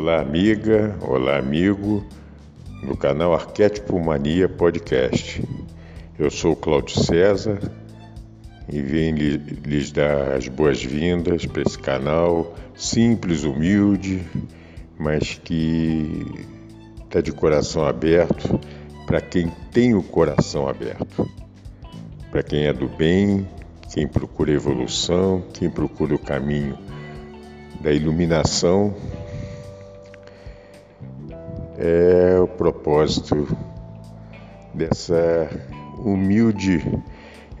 Olá, amiga, olá, amigo, no canal Arquétipo Mania Podcast. Eu sou Cláudio César e venho lhes dar as boas-vindas para esse canal simples, humilde, mas que está de coração aberto para quem tem o coração aberto, para quem é do bem, quem procura evolução, quem procura o caminho da iluminação é o propósito dessa humilde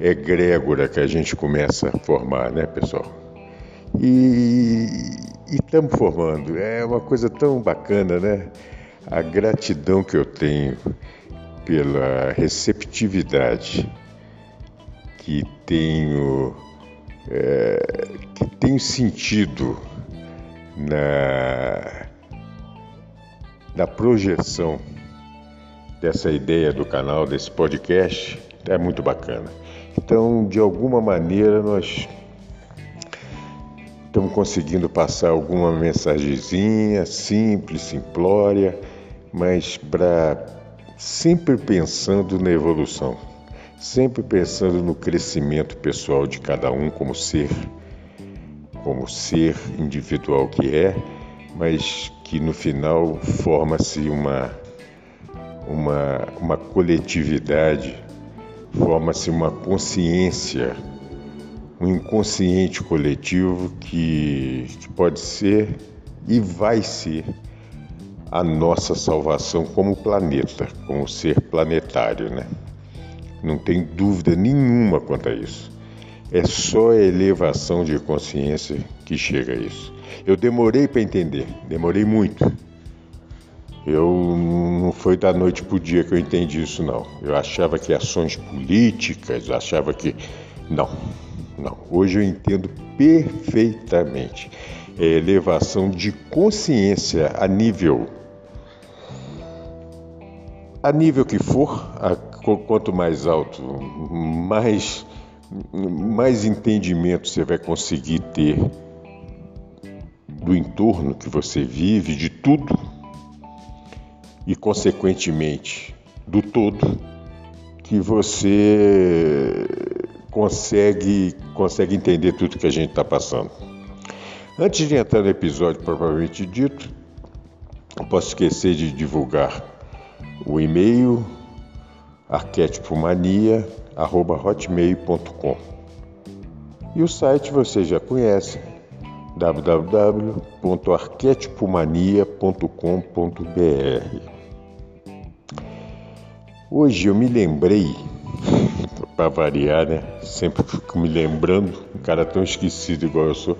egrégora que a gente começa a formar, né, pessoal? E estamos formando, é uma coisa tão bacana, né? A gratidão que eu tenho pela receptividade que tenho, é, que tenho sentido na da projeção dessa ideia do canal, desse podcast, é muito bacana. Então, de alguma maneira, nós estamos conseguindo passar alguma mensagenzinha simples, simplória, mas para sempre pensando na evolução, sempre pensando no crescimento pessoal de cada um como ser, como ser individual que é, mas que no final forma-se uma, uma, uma coletividade, forma-se uma consciência, um inconsciente coletivo que, que pode ser e vai ser a nossa salvação como planeta, como ser planetário, né? Não tem dúvida nenhuma quanto a isso. É só a elevação de consciência que chega a isso. Eu demorei para entender, demorei muito. Eu não foi da noite para o dia que eu entendi isso não. Eu achava que ações políticas, achava que não, não. Hoje eu entendo perfeitamente. É elevação de consciência a nível a nível que for, a, quanto mais alto, mais mais entendimento você vai conseguir ter do entorno que você vive, de tudo e, consequentemente, do todo, que você consegue, consegue entender tudo que a gente está passando. Antes de entrar no episódio propriamente dito, não posso esquecer de divulgar o e-mail arquétipomania.hotmail.com e o site você já conhece, www.arquetipomania.com.br. Hoje eu me lembrei, para variar, né? Sempre fico me lembrando, um cara tão esquecido igual eu sou,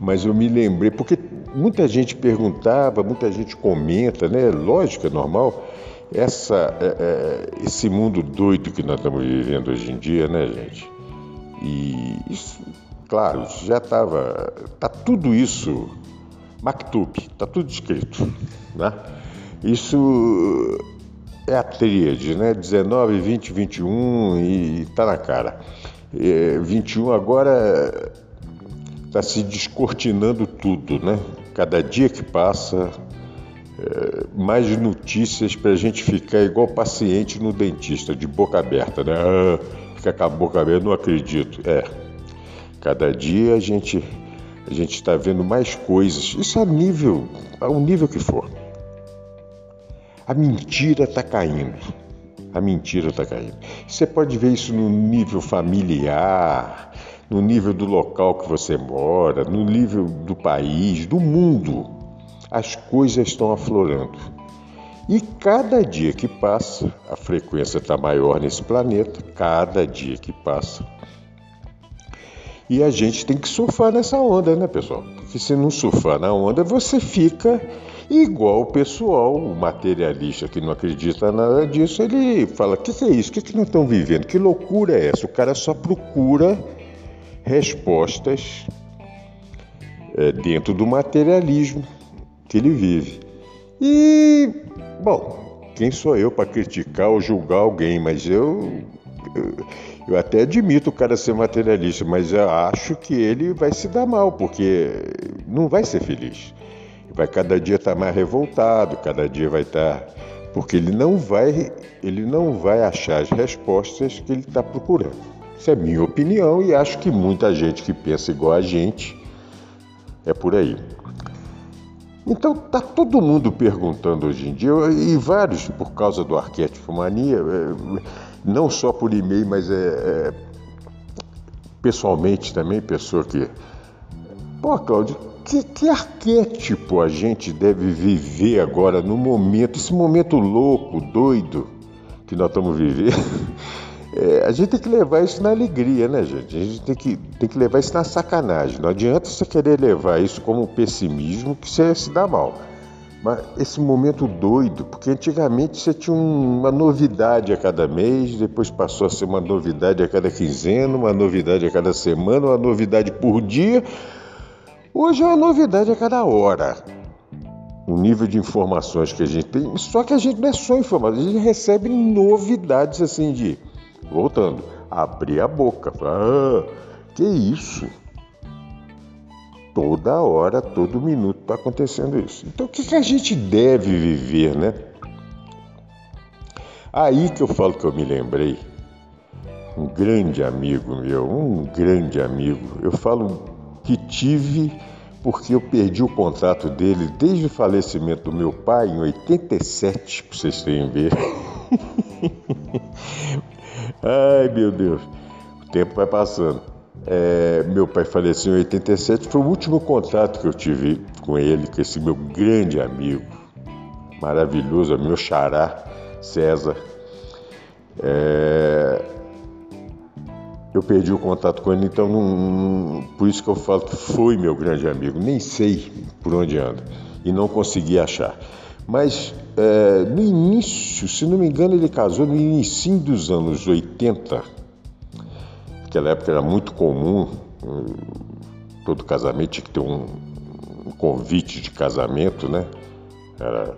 mas eu me lembrei, porque muita gente perguntava, muita gente comenta, né? Lógico, é normal, essa, é, é, esse mundo doido que nós estamos vivendo hoje em dia, né, gente? E isso claro, já estava. Está tudo isso, Maktub, está tudo escrito. Né? Isso é a tríade, né? 19, 20, 21 e está na cara. É, 21 agora está se descortinando tudo, né? Cada dia que passa, é, mais notícias para a gente ficar igual paciente no dentista, de boca aberta, né? Ah, fica com a boca aberta, não acredito. É, Cada dia a gente a gente está vendo mais coisas. Isso a nível, ao nível que for. A mentira está caindo. A mentira está caindo. Você pode ver isso no nível familiar, no nível do local que você mora, no nível do país, do mundo. As coisas estão aflorando. E cada dia que passa, a frequência está maior nesse planeta, cada dia que passa, e a gente tem que surfar nessa onda, né, pessoal? Porque se não surfar na onda, você fica Igual o pessoal, o materialista que não acredita nada disso, ele fala: o que, que, é isso? O que, que nós estamos vivendo? Que loucura é essa? O cara só procura respostas é, dentro do materialismo que ele vive. E, bom, quem sou eu para criticar ou julgar alguém? Mas eu, eu, eu, até admito o cara ser materialista, mas eu acho que ele vai se dar mal, porque não vai ser feliz. Vai cada dia estar tá mais revoltado, cada dia vai estar. Tá, porque ele não vai, ele não vai achar as respostas que ele está procurando. Isso é minha opinião e acho que muita gente que pensa igual a gente é por aí. Então tá todo mundo perguntando hoje em dia, e vários por causa do arquétipo mania, é, não só por e-mail, mas é, é, pessoalmente também, pessoa que. Pô, Cláudio, que, que arquétipo a gente deve viver agora no momento, esse momento louco, doido que nós estamos vivendo? É, a gente tem que levar isso na alegria, né, gente? A gente tem que, tem que levar isso na sacanagem. Não adianta você querer levar isso como pessimismo, que você se dá mal. Mas esse momento doido, porque antigamente você tinha uma novidade a cada mês, depois passou a ser uma novidade a cada quinzena, uma novidade a cada semana, uma novidade por dia. Hoje é uma novidade a cada hora. O nível de informações que a gente tem, só que a gente não é só informação, a gente recebe novidades assim de Voltando, abrir a boca. Ah, que isso? Toda hora, todo minuto está acontecendo isso. Então, o que, que a gente deve viver, né? Aí que eu falo que eu me lembrei. Um grande amigo meu, um grande amigo. Eu falo que tive porque eu perdi o contrato dele desde o falecimento do meu pai em 87, para vocês terem ver. Ai, meu Deus, o tempo vai passando. É, meu pai faleceu em 87, foi o último contato que eu tive com ele, com esse meu grande amigo, maravilhoso, meu xará, César. É, eu perdi o contato com ele, então não, por isso que eu falo que foi meu grande amigo. Nem sei por onde anda e não consegui achar. Mas é, no início, se não me engano, ele casou no início dos anos 80. Naquela época era muito comum, todo casamento tinha que ter um, um convite de casamento, né? Era,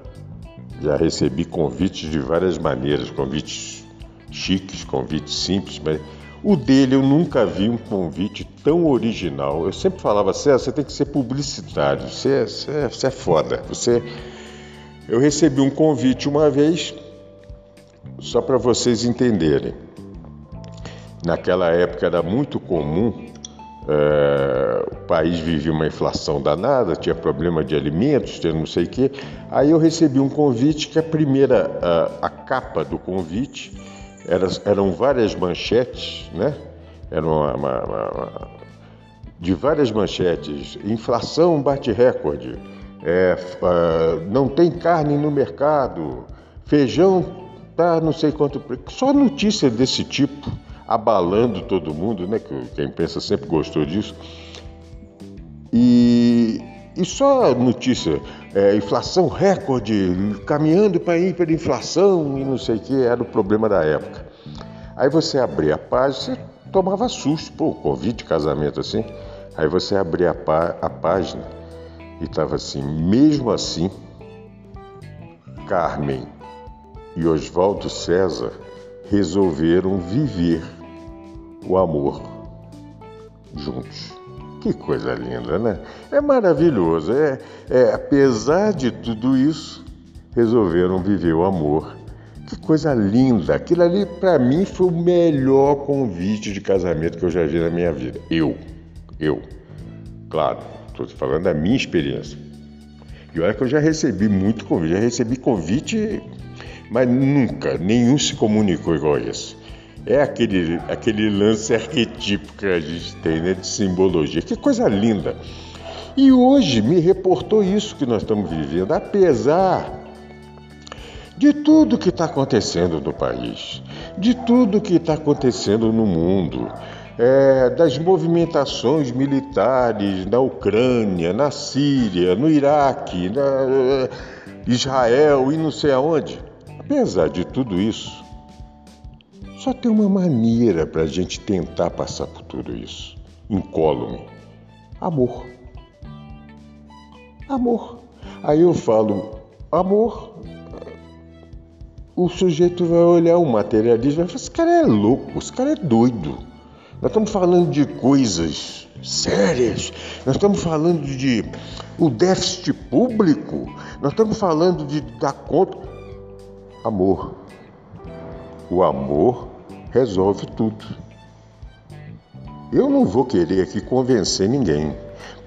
já recebi convites de várias maneiras, convites chiques, convites simples, mas o dele eu nunca vi um convite tão original. Eu sempre falava, César, você tem que ser publicitário, você, você, você é foda, você eu recebi um convite uma vez, só para vocês entenderem. Naquela época era muito comum, é, o país vivia uma inflação danada, tinha problema de alimentos, tinha não sei o quê. Aí eu recebi um convite que a primeira, a, a capa do convite, era, eram várias manchetes, né? Era uma, uma, uma, de várias manchetes. Inflação bate recorde é, não tem carne no mercado, feijão tá não sei quanto. Só notícia desse tipo, abalando todo mundo, né? Que a imprensa sempre gostou disso. E, e só notícia, é, inflação recorde, caminhando para ir para inflação e não sei o que, era o problema da época. Aí você abria a página, você tomava susto, pô, convite de casamento assim. Aí você abria a, pá, a página, e estava assim: mesmo assim, Carmen e Oswaldo César resolveram viver o amor juntos. Que coisa linda, né? É maravilhoso. É, é apesar de tudo isso, resolveram viver o amor. Que coisa linda! Aquilo ali, para mim, foi o melhor convite de casamento que eu já vi na minha vida. Eu, eu, claro, Estou falando da minha experiência. E olha que eu já recebi muito convite, já recebi convite, mas nunca, nenhum se comunicou igual esse. É aquele, aquele lance arquetípico que a gente tem, né, de simbologia. Que coisa linda! E hoje me reportou isso que nós estamos vivendo, apesar de tudo que está acontecendo no país, de tudo que está acontecendo no mundo, é, das movimentações militares na Ucrânia, na Síria, no Iraque, na eh, Israel e não sei aonde. Apesar de tudo isso, só tem uma maneira para a gente tentar passar por tudo isso, incólume: amor. Amor. Aí eu falo, amor. O sujeito vai olhar o materialismo e vai falar: esse cara é louco, esse cara é doido. Nós estamos falando de coisas sérias, nós estamos falando de o déficit público, nós estamos falando de dar conta. Amor. O amor resolve tudo. Eu não vou querer aqui convencer ninguém.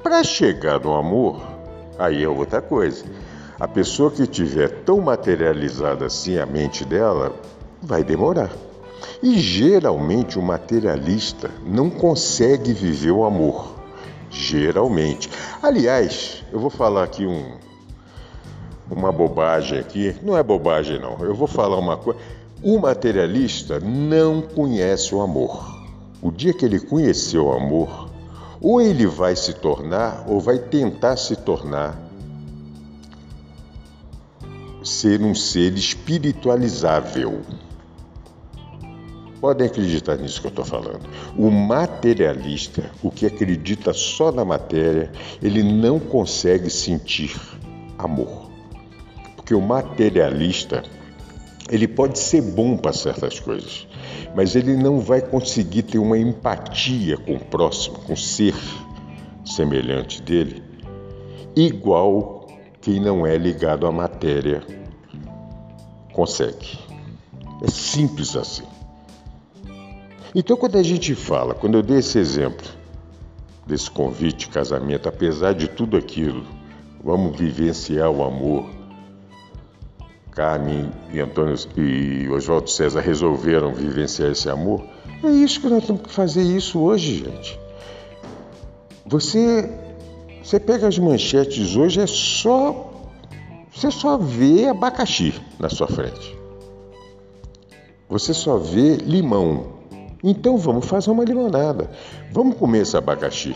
Para chegar no amor, aí é outra coisa. A pessoa que tiver tão materializada assim a mente dela, vai demorar. E geralmente o materialista não consegue viver o amor. Geralmente. Aliás, eu vou falar aqui um, uma bobagem aqui. Não é bobagem não. Eu vou falar uma coisa. O materialista não conhece o amor. O dia que ele conheceu o amor, ou ele vai se tornar, ou vai tentar se tornar, ser um ser espiritualizável. Podem acreditar nisso que eu estou falando. O materialista, o que acredita só na matéria, ele não consegue sentir amor. Porque o materialista, ele pode ser bom para certas coisas, mas ele não vai conseguir ter uma empatia com o próximo, com o ser semelhante dele, igual quem não é ligado à matéria consegue. É simples assim. Então, quando a gente fala, quando eu dei esse exemplo desse convite, casamento, apesar de tudo aquilo, vamos vivenciar o amor. Carmen e Antônio e Oswaldo César resolveram vivenciar esse amor. É isso que nós temos que fazer isso hoje, gente. Você, você pega as manchetes hoje, é só você só vê abacaxi na sua frente. Você só vê limão então vamos fazer uma limonada. Vamos comer esse abacaxi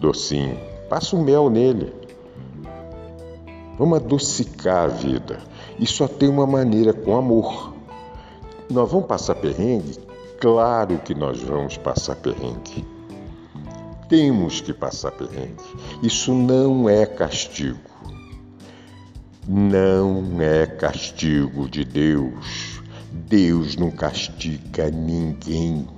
docinho. Passa o mel nele. Vamos adocicar a vida. E só tem uma maneira com amor. Nós vamos passar perrengue? Claro que nós vamos passar perrengue. Temos que passar perrengue. Isso não é castigo. Não é castigo de Deus. Deus não castiga ninguém.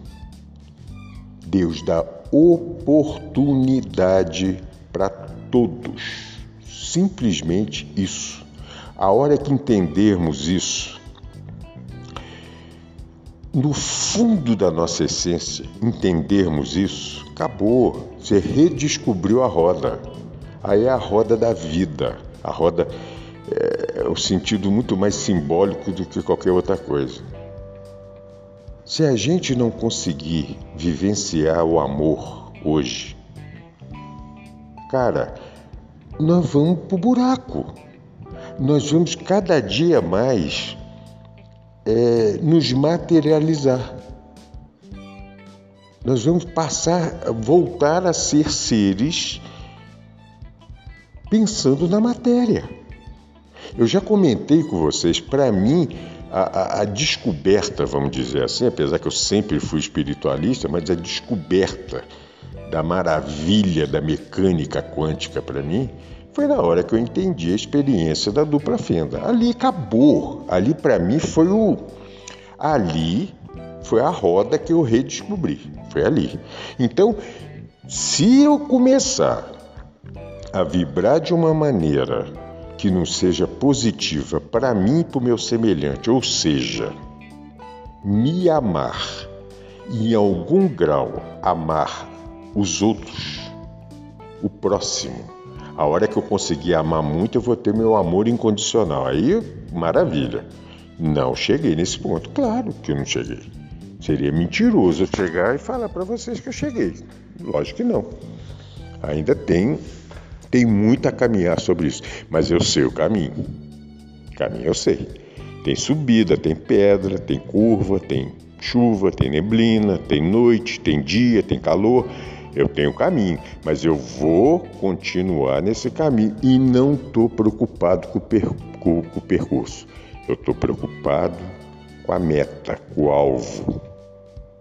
Deus dá oportunidade para todos. Simplesmente isso. A hora que entendermos isso, no fundo da nossa essência, entendermos isso, acabou. Você redescobriu a roda. Aí é a roda da vida, a roda é, um sentido muito mais simbólico do que qualquer outra coisa. Se a gente não conseguir vivenciar o amor hoje, cara, nós vamos pro buraco. Nós vamos cada dia mais é, nos materializar. Nós vamos passar, voltar a ser seres pensando na matéria. Eu já comentei com vocês, para mim, a, a, a, descoberta, vamos dizer assim, apesar que eu sempre fui espiritualista, mas a descoberta da maravilha da mecânica quântica para mim foi na hora que eu entendi a experiência da dupla fenda. Ali acabou. Ali para mim foi o. Ali foi a roda que eu redescobri. Foi ali. Então, se eu começar a vibrar de uma maneira que não seja positiva para mim e para o meu semelhante, ou seja, me amar e em algum grau amar os outros, o próximo. A hora que eu conseguir amar muito, eu vou ter meu amor incondicional. Aí, maravilha. Não cheguei nesse ponto. Claro que eu não cheguei. Seria mentiroso eu chegar e falar para vocês que eu cheguei. Lógico que não. Ainda tem tem muito a caminhar sobre isso, mas eu sei o caminho. Caminho eu sei. Tem subida, tem pedra, tem curva, tem chuva, tem neblina, tem noite, tem dia, tem calor. Eu tenho caminho, mas eu vou continuar nesse caminho e não estou preocupado com o, com, o percurso. Eu estou preocupado com a meta, com o alvo,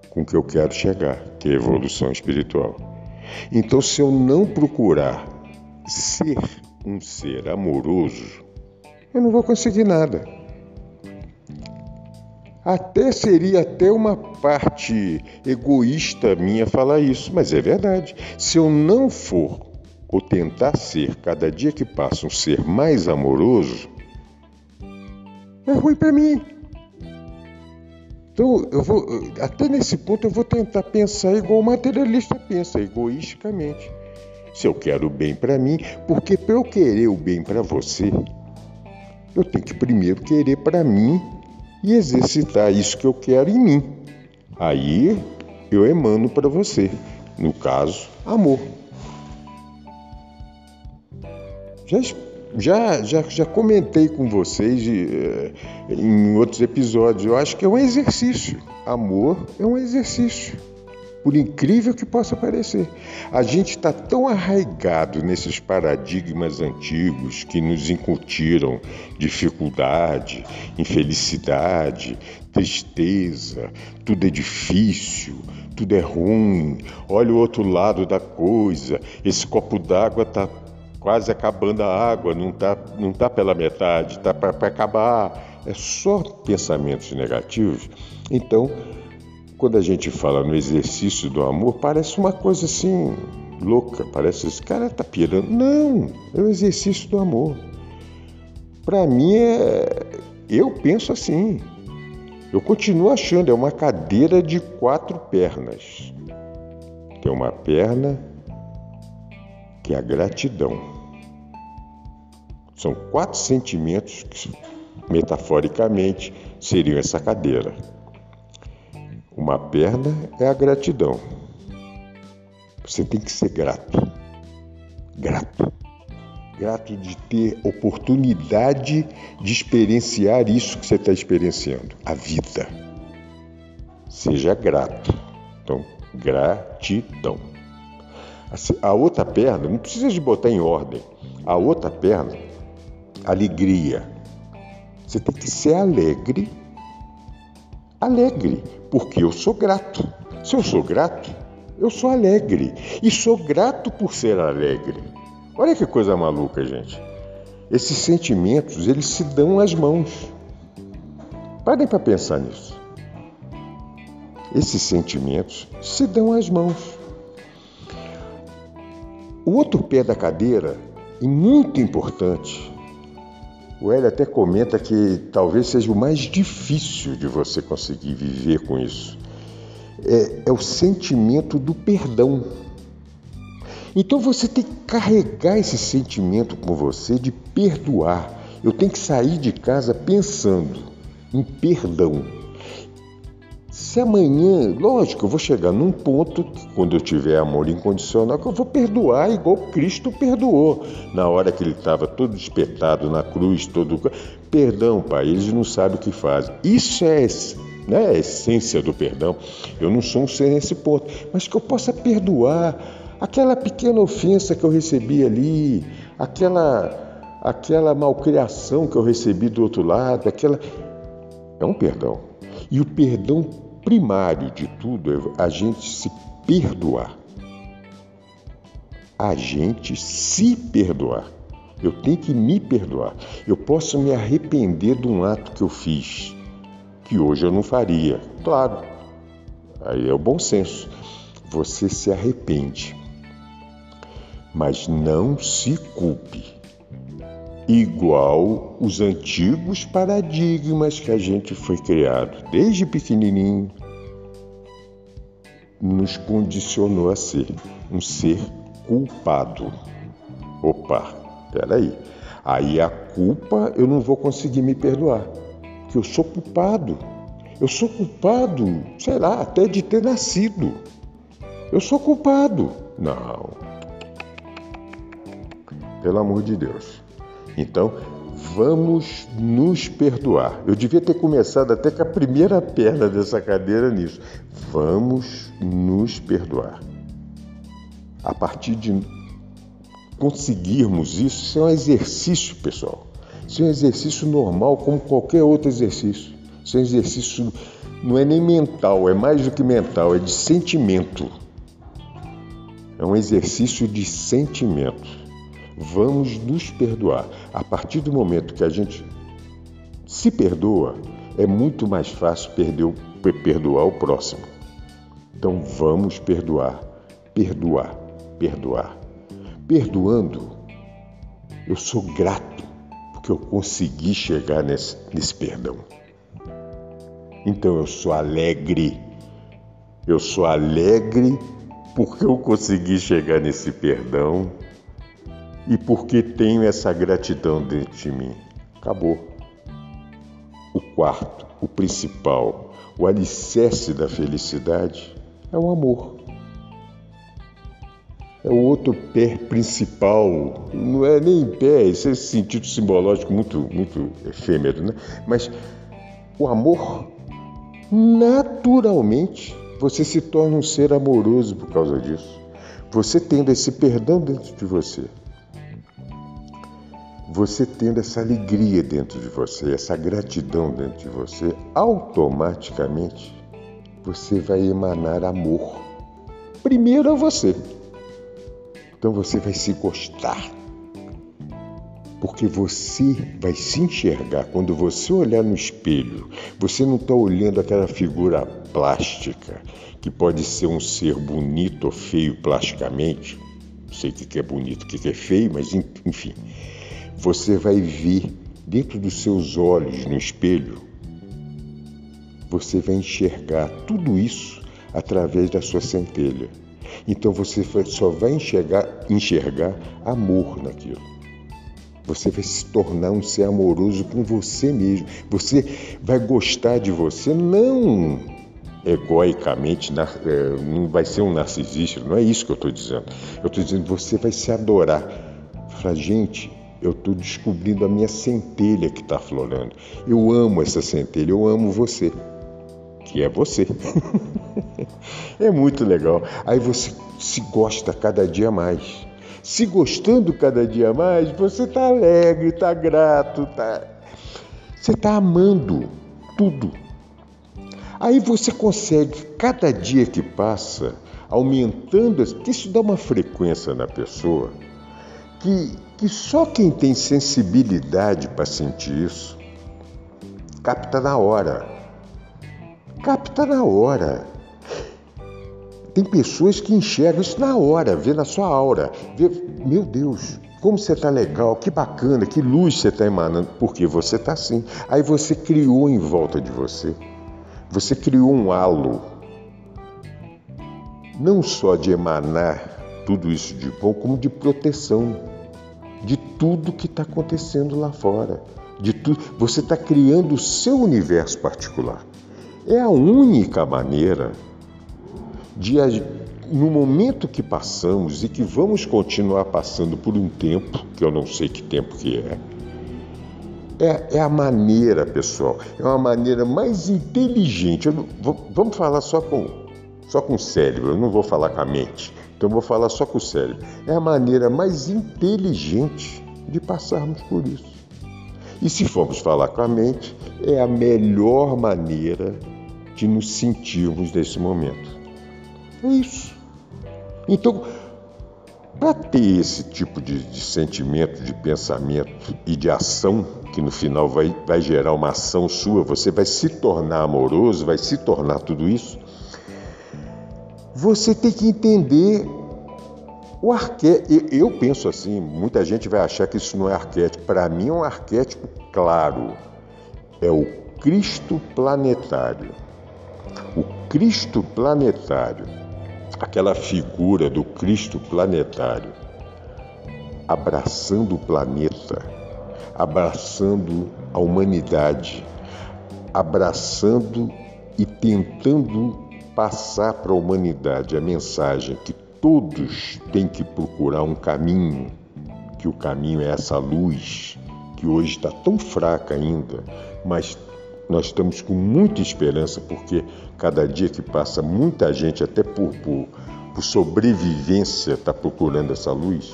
com o que eu quero chegar, que é evolução espiritual. Então, se eu não procurar ser um ser amoroso, eu não vou conseguir nada. Até seria até uma parte egoísta minha falar isso, mas é verdade. Se eu não for ou tentar ser cada dia que passa um ser mais amoroso, é ruim para mim. Então, eu vou, até nesse ponto eu vou tentar pensar igual o materialista pensa, egoisticamente. Se eu quero o bem para mim, porque para eu querer o bem para você, eu tenho que primeiro querer para mim e exercitar isso que eu quero em mim. Aí eu emano para você, no caso, amor. Já, já, já, já comentei com vocês eh, em outros episódios, eu acho que é um exercício. Amor é um exercício por incrível que possa parecer. A gente está tão arraigado nesses paradigmas antigos que nos incutiram dificuldade, infelicidade, tristeza, tudo é difícil, tudo é ruim, olha o outro lado da coisa, esse copo d'água está quase acabando a água, não está não tá pela metade, está para acabar. É só pensamentos negativos. Então, quando a gente fala no exercício do amor, parece uma coisa assim louca, parece esse cara tá pirando. Não, é o exercício do amor. Para mim é, eu penso assim. Eu continuo achando é uma cadeira de quatro pernas. Tem uma perna que é a gratidão. São quatro sentimentos que, metaforicamente, seriam essa cadeira. Uma perna é a gratidão. Você tem que ser grato. Grato. Grato de ter oportunidade de experienciar isso que você está experienciando, a vida. Seja grato. Então, gratidão. A outra perna, não precisa de botar em ordem. A outra perna, alegria. Você tem que ser alegre alegre, porque eu sou grato. Se eu sou grato, eu sou alegre. E sou grato por ser alegre. Olha que coisa maluca, gente. Esses sentimentos, eles se dão as mãos. Parem para pensar nisso. Esses sentimentos se dão as mãos. O outro pé da cadeira, e muito importante, o Hélio até comenta que talvez seja o mais difícil de você conseguir viver com isso. É, é o sentimento do perdão. Então você tem que carregar esse sentimento com você de perdoar. Eu tenho que sair de casa pensando em perdão. Se amanhã, lógico, eu vou chegar num ponto, quando eu tiver amor incondicional, que eu vou perdoar igual Cristo perdoou. Na hora que ele estava todo espetado na cruz, todo. Perdão, Pai, eles não sabem o que fazem. Isso é né, a essência do perdão. Eu não sou um ser nesse ponto, mas que eu possa perdoar aquela pequena ofensa que eu recebi ali, aquela, aquela malcriação que eu recebi do outro lado, aquela. É um perdão. E o perdão primário de tudo é a gente se perdoar. A gente se perdoar. Eu tenho que me perdoar. Eu posso me arrepender de um ato que eu fiz, que hoje eu não faria. Claro, aí é o bom senso. Você se arrepende, mas não se culpe igual os antigos paradigmas que a gente foi criado desde pequenininho nos condicionou a ser um ser culpado. Opa, peraí. Aí a culpa eu não vou conseguir me perdoar, porque eu sou culpado. Eu sou culpado, sei lá, até de ter nascido. Eu sou culpado. Não. Pelo amor de Deus. Então, Vamos nos perdoar. Eu devia ter começado até com a primeira perna dessa cadeira nisso. Vamos nos perdoar. A partir de conseguirmos isso, isso é um exercício, pessoal. Isso é um exercício normal, como qualquer outro exercício. Isso é um exercício, não é nem mental, é mais do que mental, é de sentimento. É um exercício de sentimento. Vamos nos perdoar. A partir do momento que a gente se perdoa, é muito mais fácil perder, perdoar o próximo. Então vamos perdoar, perdoar, perdoar. Perdoando, eu sou grato porque eu consegui chegar nesse, nesse perdão. Então eu sou alegre. Eu sou alegre porque eu consegui chegar nesse perdão e porque tenho essa gratidão dentro de mim. Acabou. O quarto, o principal, o alicerce da felicidade é o amor. É o outro pé principal, não é nem pé, esse é sentido simbológico muito, muito efêmero, né? Mas o amor, naturalmente, você se torna um ser amoroso por causa disso. Você tendo esse perdão dentro de você, você tendo essa alegria dentro de você, essa gratidão dentro de você, automaticamente você vai emanar amor. Primeiro a você. Então você vai se gostar. Porque você vai se enxergar. Quando você olhar no espelho, você não está olhando aquela figura plástica, que pode ser um ser bonito ou feio plasticamente. Não sei o que é bonito, o que é feio, mas enfim você vai ver dentro dos seus olhos no espelho, você vai enxergar tudo isso através da sua centelha. Então você só vai enxergar, enxergar amor naquilo. Você vai se tornar um ser amoroso com você mesmo. Você vai gostar de você, não egoicamente, é, não vai ser um narcisista, não é isso que eu estou dizendo. Eu estou dizendo que você vai se adorar. Fala, gente, eu estou descobrindo a minha centelha que está florando. Eu amo essa centelha, eu amo você, que é você. é muito legal. Aí você se gosta cada dia mais. Se gostando cada dia mais, você está alegre, está grato, tá... você está amando tudo. Aí você consegue, cada dia que passa, aumentando, isso dá uma frequência na pessoa que que só quem tem sensibilidade para sentir isso capta na hora. Capta na hora. Tem pessoas que enxergam isso na hora, vê na sua aura. Vê, meu Deus, como você está legal, que bacana, que luz você está emanando, porque você está assim. Aí você criou em volta de você. Você criou um halo, não só de emanar tudo isso de bom, como de proteção de tudo que está acontecendo lá fora. De tudo. Você está criando o seu universo particular. É a única maneira de, no momento que passamos e que vamos continuar passando por um tempo, que eu não sei que tempo que é, é, é a maneira, pessoal, é uma maneira mais inteligente. Vamos falar só com, só com o cérebro, eu não vou falar com a mente. Então vou falar só com o cérebro. É a maneira mais inteligente de passarmos por isso. E se formos falar com a mente, é a melhor maneira de nos sentirmos nesse momento. É isso. Então, para ter esse tipo de, de, sentimento, de pensamento e de ação, que no final vai, vai gerar uma ação sua, você vai se tornar amoroso, vai se tornar tudo isso, você tem que entender o arquétipo. Eu penso assim, muita gente vai achar que isso não é arquétipo. Para mim é um arquétipo claro. É o Cristo planetário. O Cristo planetário, aquela figura do Cristo planetário, abraçando o planeta, abraçando a humanidade, abraçando e tentando passar para a humanidade a mensagem que todos têm que procurar um caminho, que o caminho é essa luz que hoje está tão fraca ainda, mas nós estamos com muita esperança porque cada dia que passa, muita gente, até por, por, por sobrevivência, está procurando essa luz.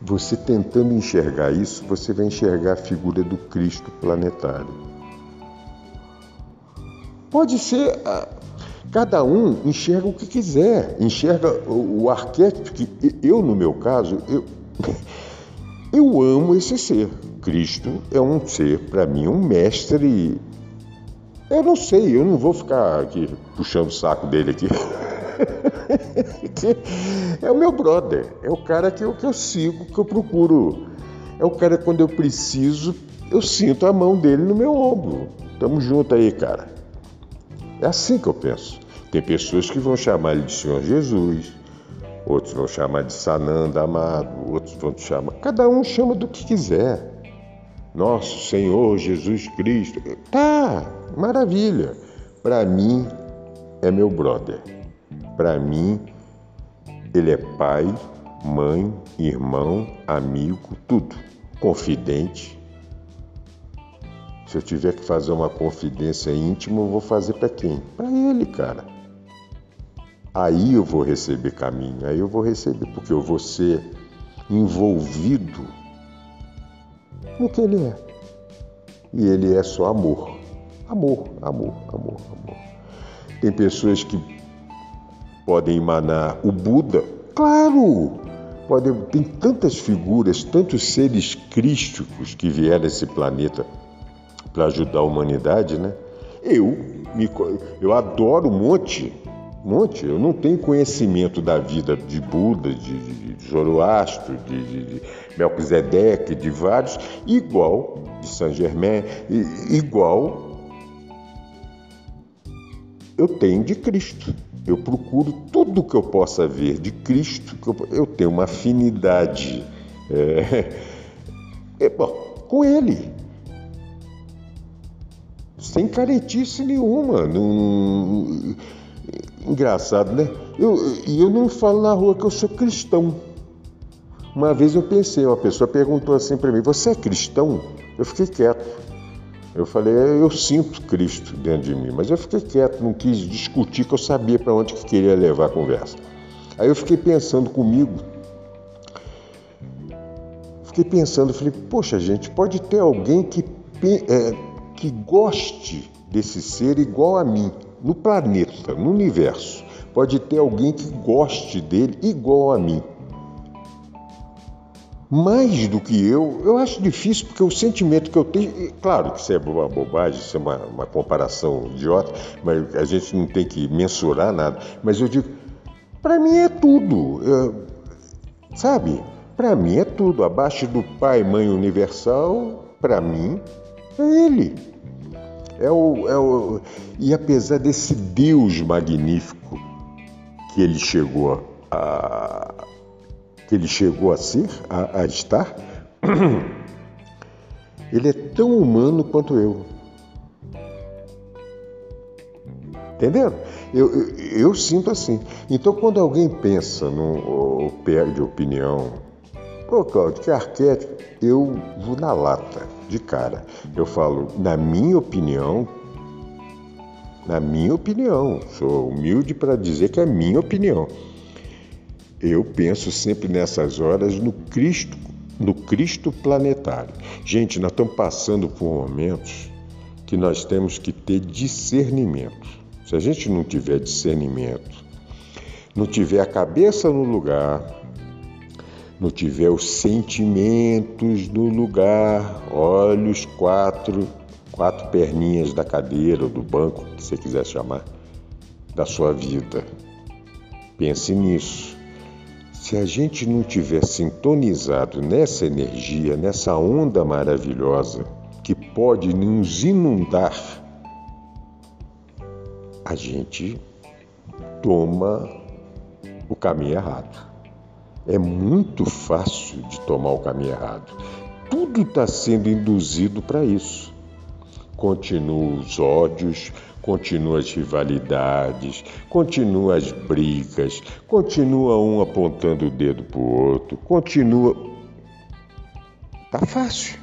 Você tentando enxergar isso, você vai enxergar a figura do Cristo planetário. Pode ser. Cada um enxerga o que quiser, enxerga o arquétipo que eu, no meu caso, eu, eu amo esse ser. Cristo é um ser, para mim, um mestre. Eu não sei, eu não vou ficar aqui puxando o saco dele aqui. é o meu brother, é o cara que eu, que eu sigo, que eu procuro. É o cara quando eu preciso, eu sinto a mão dele no meu ombro. Tamo junto aí, cara. É assim que eu penso. Tem pessoas que vão chamar ele de Senhor Jesus, outros vão chamar de Sananda amado, outros vão te chamar. Cada um chama do que quiser. Nosso Senhor Jesus Cristo. Tá, maravilha. Para mim é meu brother. Para mim ele é pai, mãe, irmão, amigo, tudo. Confidente. Se eu tiver que fazer uma confidência íntima, eu vou fazer para quem? Para ele, cara. Aí eu vou receber caminho, aí eu vou receber, porque eu vou ser envolvido no que ele é. E ele é só amor. Amor, amor, amor, amor. Tem pessoas que podem emanar o Buda, claro! Pode, tem tantas figuras, tantos seres crísticos que vieram a esse planeta para ajudar a humanidade, né? Eu, me, eu adoro um monte monte. Eu não tenho conhecimento da vida de Buda, de, de, de Zoroastro, de, de, de Melquisedeque, de vários, igual de Saint Germain, igual eu tenho de Cristo. Eu procuro tudo que eu possa ver de Cristo, eu, eu, tenho uma afinidade é, é, bom, com Ele. Sem caretice nenhuma. Não, Engraçado, né? E eu, eu não falo na rua que eu sou cristão. Uma vez eu pensei, uma pessoa perguntou assim para mim: Você é cristão? Eu fiquei quieto. Eu falei: é, Eu sinto Cristo dentro de mim, mas eu fiquei quieto, não quis discutir, que eu sabia para onde que queria levar a conversa. Aí eu fiquei pensando comigo. Fiquei pensando, falei: Poxa, gente, pode ter alguém que, é, que goste desse ser igual a mim no planeta, no universo, pode ter alguém que goste dele igual a mim. Mais do que eu, eu acho difícil, porque o sentimento que eu tenho. Claro que isso é uma bobagem, isso é uma, uma comparação idiota, mas a gente não tem que mensurar nada. Mas eu digo, para mim é tudo. Eu, sabe? Para mim é tudo. Abaixo do Pai, Mãe Universal, para mim é Ele. É o, é o, e apesar desse Deus magnífico que ele chegou a, que ele chegou a ser, a, a estar, ele é tão humano quanto eu. Entendeu? Eu, eu, eu, sinto assim. Então, quando alguém pensa no, ou perde opinião, pô, Claudio, que arquétipo, eu vou na lata de cara. Eu falo, na minha opinião, na minha opinião, sou humilde para dizer que é minha opinião. Eu penso sempre nessas horas no Cristo, no Cristo planetário. Gente, nós estamos passando por momentos que nós temos que ter discernimento. Se a gente não tiver discernimento, não tiver a cabeça no lugar, não tiver os sentimentos no lugar, olha os quatro, quatro perninhas da cadeira ou do banco, que você quiser chamar, da sua vida. Pense nisso. Se a gente não tiver sintonizado nessa energia, nessa onda maravilhosa que pode nos inundar, a gente toma o caminho errado. É muito fácil de tomar o caminho errado. Tudo está sendo induzido para isso. Continuam os ódios, continuam as rivalidades, continuam as brigas, continua um apontando o dedo para o outro, continua. Tá fácil.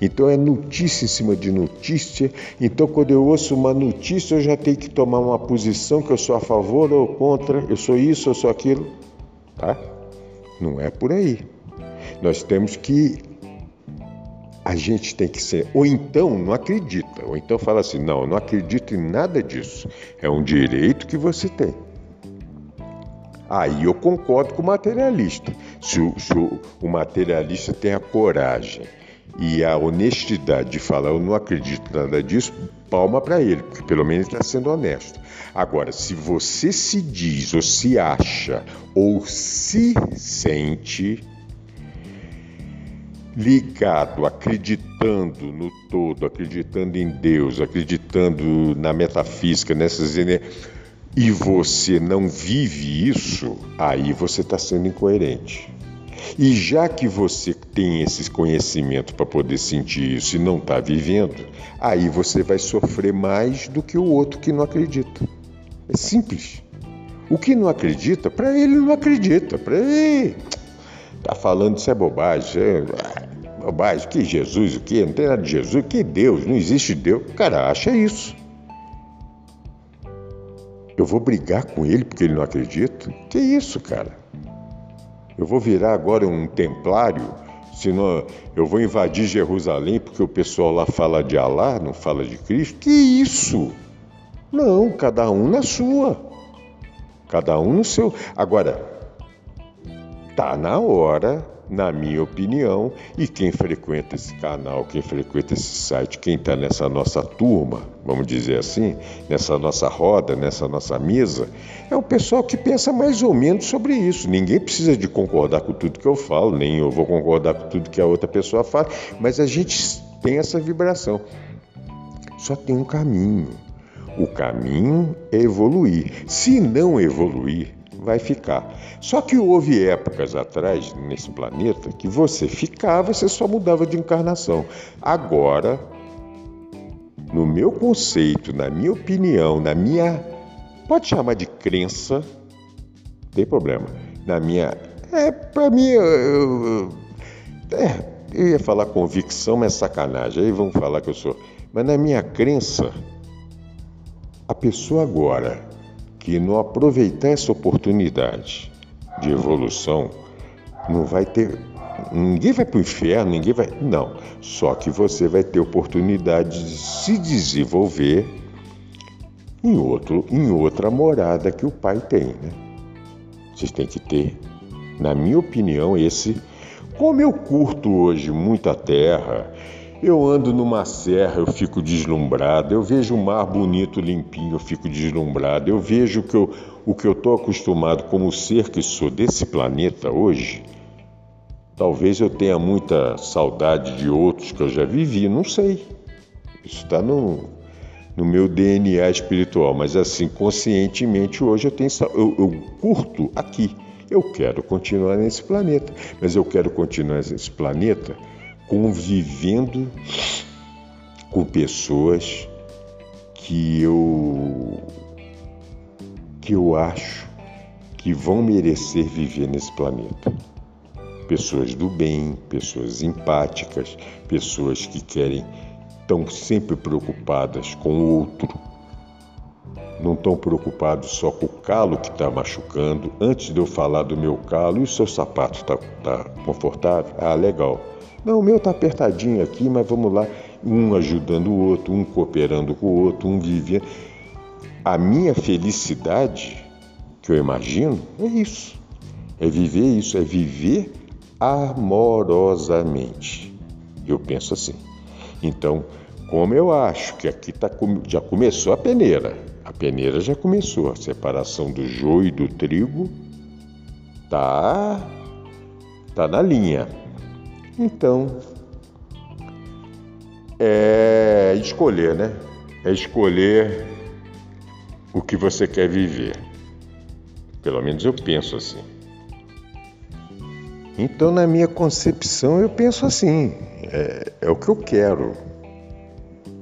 Então é notícia em cima de notícia. Então quando eu ouço uma notícia, eu já tenho que tomar uma posição que eu sou a favor ou contra, eu sou isso, eu sou aquilo. Tá? Não é por aí. Nós temos que a gente tem que ser, ou então não acredita, ou então fala assim: não, não acredito em nada disso. É um direito que você tem. Aí eu concordo com o materialista. Se o, se o materialista tem a coragem e a honestidade de falar, eu não acredito nada disso, palma para ele, porque pelo menos está sendo honesto. Agora, se você se diz, ou se acha, ou se sente ligado, acreditando no todo, acreditando em Deus, acreditando na metafísica, nessas e você não vive isso, aí você está sendo incoerente. E já que você tem esse conhecimento para poder sentir isso e não está vivendo, aí você vai sofrer mais do que o outro que não acredita. É simples. O que não acredita, para ele não acredita. Para ele, tá falando isso é bobagem. É bobagem. Que Jesus, o que? Não tem nada de Jesus. Que Deus? Não existe Deus. O cara acha isso. Eu vou brigar com ele porque ele não acredita? Que isso, cara? Eu vou virar agora um templário? Senão eu vou invadir Jerusalém porque o pessoal lá fala de Alá, não fala de Cristo? Que isso? Não, cada um na sua. Cada um no seu. Agora, tá na hora na minha opinião, e quem frequenta esse canal, quem frequenta esse site, quem está nessa nossa turma, vamos dizer assim, nessa nossa roda, nessa nossa mesa, é o pessoal que pensa mais ou menos sobre isso. Ninguém precisa de concordar com tudo que eu falo, nem eu vou concordar com tudo que a outra pessoa fala, mas a gente tem essa vibração. Só tem um caminho. O caminho é evoluir. Se não evoluir, vai ficar. Só que houve épocas atrás nesse planeta que você ficava, você só mudava de encarnação. Agora, no meu conceito, na minha opinião, na minha. Pode chamar de crença, tem problema. Na minha. É, para mim. Eu, eu, é, eu ia falar convicção, mas sacanagem. Aí vão falar que eu sou. Mas na minha crença, a pessoa agora que não aproveitar essa oportunidade de evolução, não vai ter. Ninguém vai para o inferno, ninguém vai. Não. Só que você vai ter oportunidade de se desenvolver em, outro, em outra morada que o pai tem. Né? Vocês têm que ter, na minha opinião, esse. Como eu curto hoje muita terra, eu ando numa serra, eu fico deslumbrado. Eu vejo um mar bonito, limpinho, eu fico deslumbrado. Eu vejo que eu, o que eu estou acostumado como ser que sou desse planeta hoje. Talvez eu tenha muita saudade de outros que eu já vivi, não sei. Isso está no, no meu DNA espiritual, mas assim, conscientemente hoje eu, tenho, eu, eu curto aqui. Eu quero continuar nesse planeta, mas eu quero continuar nesse planeta convivendo com pessoas que eu que eu acho que vão merecer viver nesse planeta. Pessoas do bem, pessoas empáticas, pessoas que querem estão sempre preocupadas com o outro. Não estão preocupados só com o calo que está machucando. Antes de eu falar do meu calo, e o seu sapato está tá confortável? Ah, legal. Não, o meu está apertadinho aqui, mas vamos lá, um ajudando o outro, um cooperando com o outro, um vivendo. A minha felicidade, que eu imagino, é isso. É viver isso, é viver amorosamente. Eu penso assim. Então, como eu acho que aqui tá, já começou a peneira, a peneira já começou, a separação do joio e do trigo tá, tá na linha. Então, é escolher, né? É escolher o que você quer viver. Pelo menos eu penso assim. Então, na minha concepção, eu penso assim: é, é o que eu quero.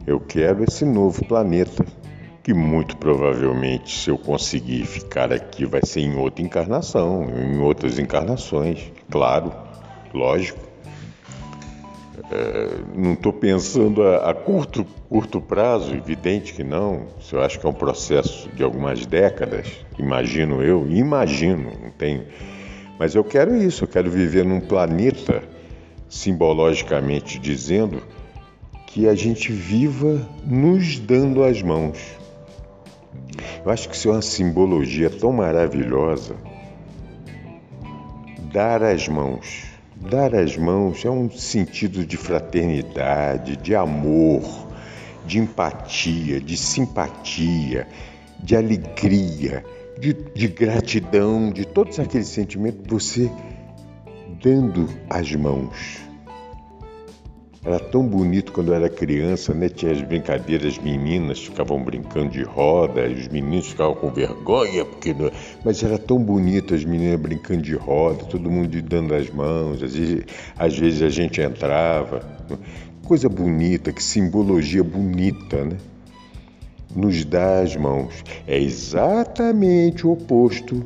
Eu quero esse novo planeta, que muito provavelmente, se eu conseguir ficar aqui, vai ser em outra encarnação, em outras encarnações, claro, lógico. É, não estou pensando a, a, curto, curto prazo, evidente que não. Isso eu acho que é um processo de algumas décadas, imagino eu, imagino, não tenho. Mas eu quero isso, eu quero viver num planeta, simbologicamente dizendo, que a gente viva nos dando as mãos. Eu acho que isso é uma simbologia tão maravilhosa. Dar as mãos. Dar as mãos é um sentido de fraternidade, de amor, de empatia, de simpatia, de alegria, de, de gratidão, de todos aqueles sentimentos, você dando as mãos. Era tão bonito quando eu era criança, né? Tinha as brincadeiras, as meninas ficavam brincando de roda, os meninos ficavam com vergonha, porque não... mas era tão bonito as meninas brincando de roda, todo mundo dando as mãos, às vezes, às vezes a gente entrava. Coisa bonita, que simbologia bonita, né? Nos dá as mãos. É exatamente o oposto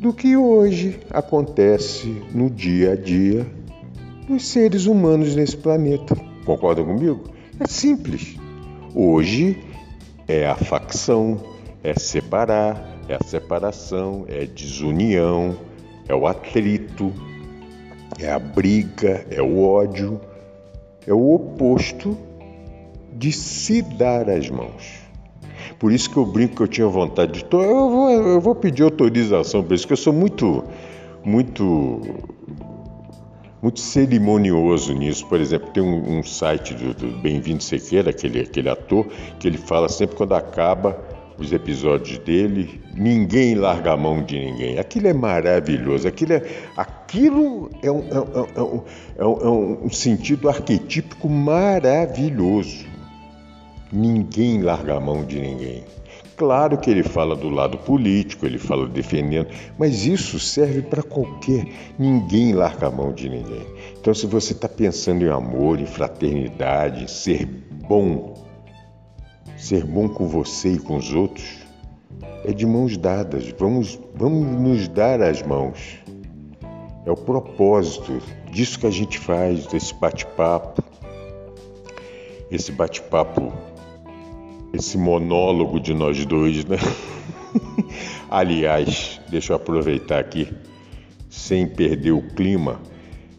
do que hoje acontece no dia a dia dos seres humanos nesse planeta. Concordam comigo? É simples. Hoje é a facção, é separar, é a separação, é desunião, é o atrito, é a briga, é o ódio, é o oposto de se dar as mãos. Por isso que eu brinco que eu tinha vontade de. Eu vou, eu vou pedir autorização para isso, que eu sou muito, muito muito cerimonioso nisso. Por exemplo, tem um, um site do, do Bem-vindo Sequeira, aquele, aquele ator, que ele fala sempre quando acaba os episódios dele, ninguém larga a mão de ninguém. Aquilo é maravilhoso, aquilo é, aquilo é, um, é, um, é, um, é um sentido arquetípico maravilhoso. Ninguém larga a mão de ninguém. Claro que ele fala do lado político, ele fala defendendo, mas isso serve para qualquer. Ninguém larga a mão de ninguém. Então, se você está pensando em amor, em fraternidade, em ser bom, ser bom com você e com os outros, é de mãos dadas. Vamos, vamos nos dar as mãos. É o propósito disso que a gente faz, desse bate-papo. Esse bate-papo esse monólogo de nós dois, né? Aliás, deixa eu aproveitar aqui, sem perder o clima,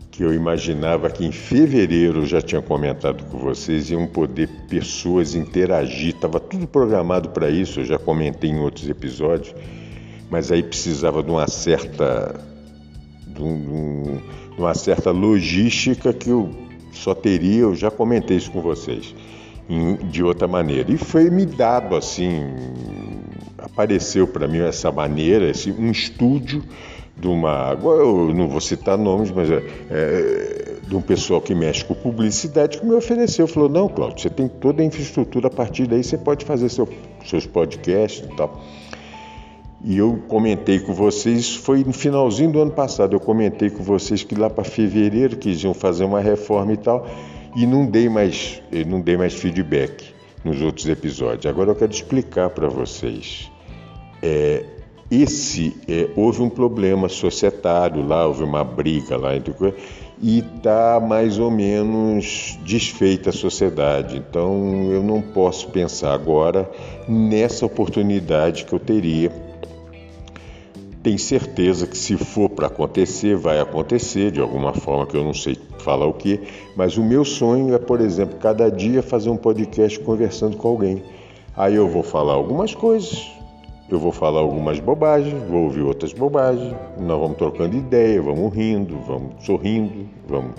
que eu imaginava que em fevereiro já tinha comentado com vocês, iam poder pessoas interagir, estava tudo programado para isso, eu já comentei em outros episódios, mas aí precisava de uma certa, de, um, de uma certa logística que eu só teria, eu já comentei isso com vocês de outra maneira. E foi me dado assim, apareceu para mim essa maneira, esse, um estúdio de uma. Eu não vou citar nomes, mas é, é, de um pessoal que mexe com publicidade que me ofereceu. Falou: não, Cláudio, você tem toda a infraestrutura, a partir daí você pode fazer seu, seus podcasts e tal. E eu comentei com vocês, foi no finalzinho do ano passado, eu comentei com vocês que lá para fevereiro quisiam fazer uma reforma e tal e não dei mais, não dei mais feedback nos outros episódios. Agora eu quero explicar para vocês. É, esse é, houve um problema societário lá, houve uma briga lá entre e está mais ou menos desfeita a sociedade. Então eu não posso pensar agora nessa oportunidade que eu teria tem certeza que se for para acontecer, vai acontecer de alguma forma que eu não sei falar o que, mas o meu sonho é, por exemplo, cada dia fazer um podcast conversando com alguém. Aí eu vou falar algumas coisas, eu vou falar algumas bobagens, vou ouvir outras bobagens, nós vamos trocando ideia, vamos rindo, vamos sorrindo, vamos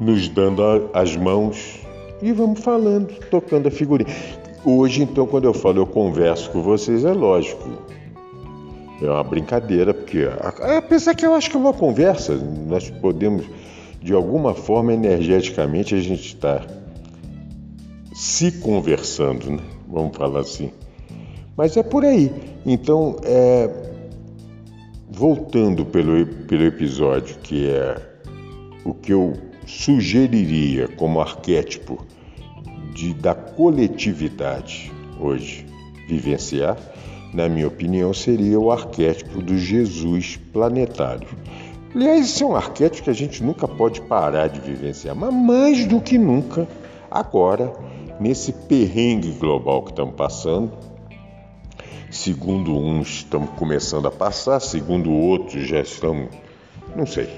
nos dando as mãos e vamos falando, tocando a figurinha. Hoje, então, quando eu falo eu converso com vocês, é lógico, é uma brincadeira, porque apesar que eu acho que é uma conversa, nós podemos, de alguma forma, energeticamente, a gente está se conversando, né? vamos falar assim. Mas é por aí. Então, é, voltando pelo, pelo episódio, que é o que eu sugeriria como arquétipo de, da coletividade hoje vivenciar, na minha opinião, seria o arquétipo do Jesus planetário. Aliás, isso é um arquétipo que a gente nunca pode parar de vivenciar, mas mais do que nunca, agora, nesse perrengue global que estamos passando, segundo uns estamos começando a passar, segundo outros já estamos, não sei.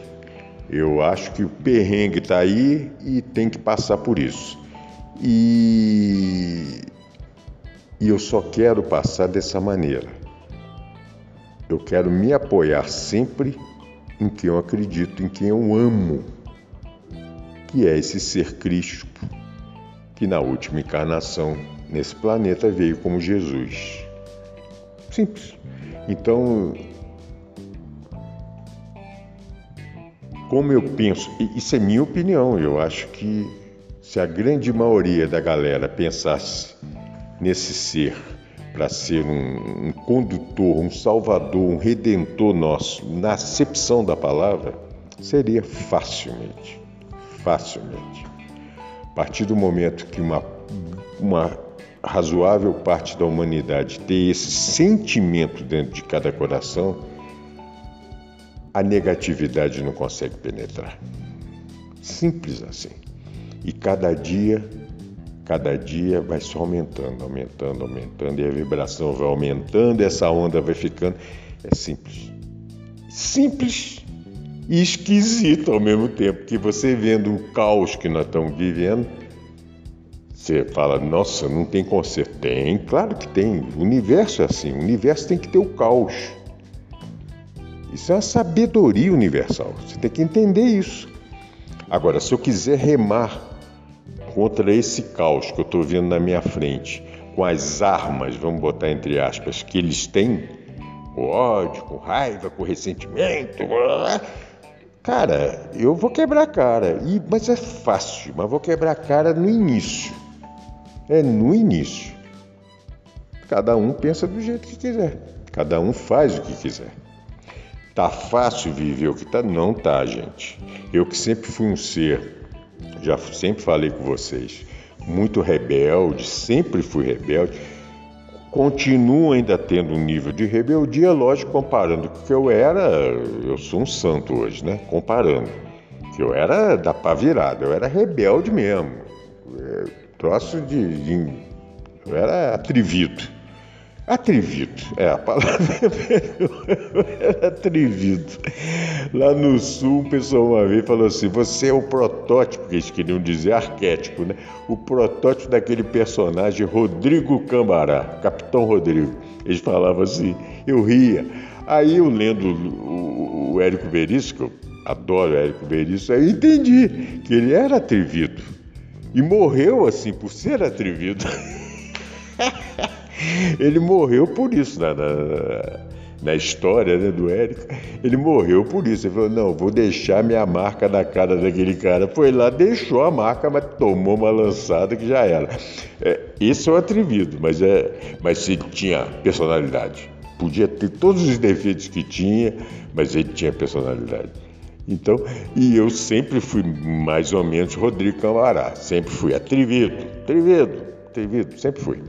Eu acho que o perrengue está aí e tem que passar por isso. E, e eu só quero passar dessa maneira. Eu quero me apoiar sempre em quem eu acredito, em quem eu amo, que é esse ser Cristo, que na última encarnação nesse planeta veio como Jesus. Simples. Então, como eu penso, isso é minha opinião, eu acho que se a grande maioria da galera pensasse nesse ser para ser um, um, condutor, um salvador, um redentor nosso, na acepção da palavra, seria facilmente, facilmente. A partir do momento que uma, uma razoável parte da humanidade ter esse sentimento dentro de cada coração, a negatividade não consegue penetrar. Simples assim. E cada dia, cada dia vai só aumentando, aumentando, aumentando, e a vibração vai aumentando, essa onda vai ficando. É simples. Simples e esquisito ao mesmo tempo, que você vendo o caos que nós estamos vivendo, você fala, nossa, não tem conserto. Tem, claro que tem. O universo é assim, o universo tem que ter o caos. Isso é uma sabedoria universal. Você tem que entender isso. Agora, se eu quiser remar contra esse caos que eu estou vendo na minha frente, com as armas, vamos botar entre aspas, que eles têm, com ódio, com raiva, com ressentimento, cara, eu vou quebrar a cara. E, mas é fácil, mas vou quebrar a cara no início. É no início. Cada um pensa do jeito que quiser. Cada um faz o que quiser. Tá fácil viver o que tá? Não tá, gente. Eu que sempre fui um ser já sempre falei com vocês, muito rebelde, sempre fui rebelde. Continuo ainda tendo um nível de rebeldia, lógico, comparando com o que eu era, eu sou um santo hoje, né? Comparando. Que eu era da pá virada, eu era rebelde mesmo. É, troço de, de. Eu era atrevido. Atrevido, é a palavra era atrevido. Lá no sul, um pessoal uma vez falou assim: você é o protótipo, que eles queriam dizer arquétipo, né? O protótipo daquele personagem Rodrigo Cambará, Capitão Rodrigo. Eles falavam assim, eu ria. Aí eu lendo o, o Érico Veríssimo, adoro o Érico Veríssimo, aí eu entendi que ele era atrevido. E morreu assim por ser atrevido. Ele morreu por isso na, na, na história né, do Érico. Ele morreu por isso. Ele falou: não, vou deixar minha marca na cara daquele cara. Foi lá, deixou a marca, mas tomou uma lançada que já era. É, esse é o atrevido, mas, é, mas ele tinha personalidade. Podia ter todos os defeitos que tinha, mas ele tinha personalidade. Então, e eu sempre fui mais ou menos Rodrigo Camará, sempre fui atrevido, atrevido, atrevido, sempre fui.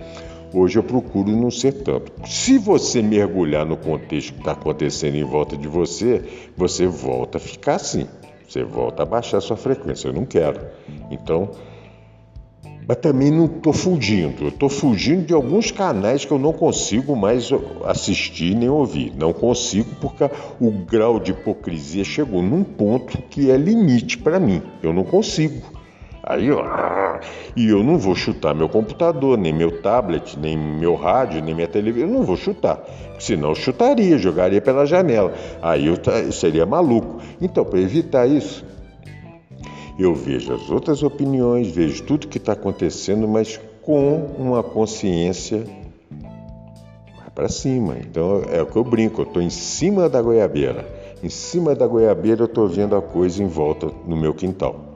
Hoje eu procuro não ser tanto. Se você mergulhar no contexto que está acontecendo em volta de você, você volta a ficar assim. Você volta a baixar a sua frequência. Eu não quero. Então, mas também não estou fugindo. Estou fugindo de alguns canais que eu não consigo mais assistir nem ouvir. Não consigo porque o grau de hipocrisia chegou num ponto que é limite para mim. Eu não consigo. Aí, ó, e eu não vou chutar meu computador, nem meu tablet, nem meu rádio, nem minha televisão, eu não vou chutar. Senão eu chutaria, jogaria pela janela. Aí eu seria maluco. Então, para evitar isso, eu vejo as outras opiniões, vejo tudo que está acontecendo, mas com uma consciência para cima. Então é o que eu brinco, eu estou em cima da goiabeira. Em cima da goiabeira eu estou vendo a coisa em volta no meu quintal.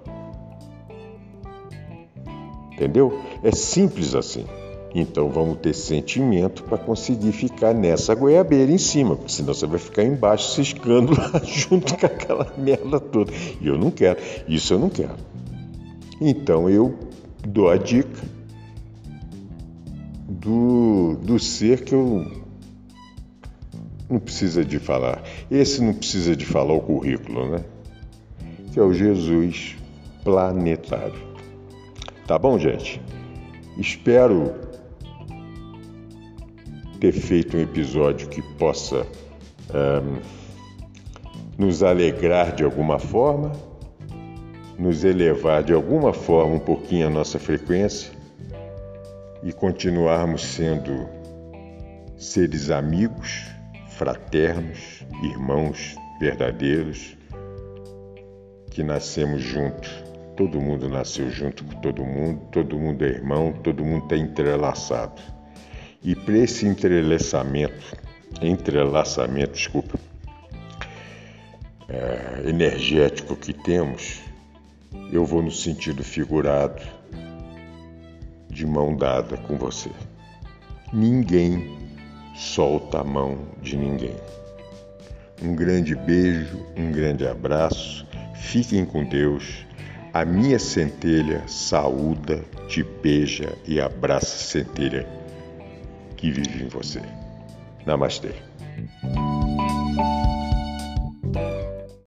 Entendeu? É simples assim. Então vamos ter sentimento para conseguir ficar nessa goiabeira em cima, porque senão você vai ficar embaixo ciscando lá junto com aquela merda toda. E eu não quero, isso eu não quero. Então eu dou a dica do, do ser que eu não precisa de falar. Esse não precisa de falar o currículo, né? Que é o Jesus planetário. Tá bom, gente? Espero ter feito um episódio que possa um, nos alegrar de alguma forma, nos elevar de alguma forma um pouquinho a nossa frequência e continuarmos sendo seres amigos, fraternos, irmãos verdadeiros que nascemos juntos todo mundo nasceu junto com todo mundo, todo mundo é irmão, todo mundo está entrelaçado. E para esse entrelaçamento, entrelaçamento, desculpa, é, energético que temos, eu vou no sentido figurado, de mão dada com você. Ninguém solta a mão de ninguém. Um grande beijo, um grande abraço, fiquem com Deus a minha centelha saúda, te beija e abraça a centelha que vive em você. Namastê.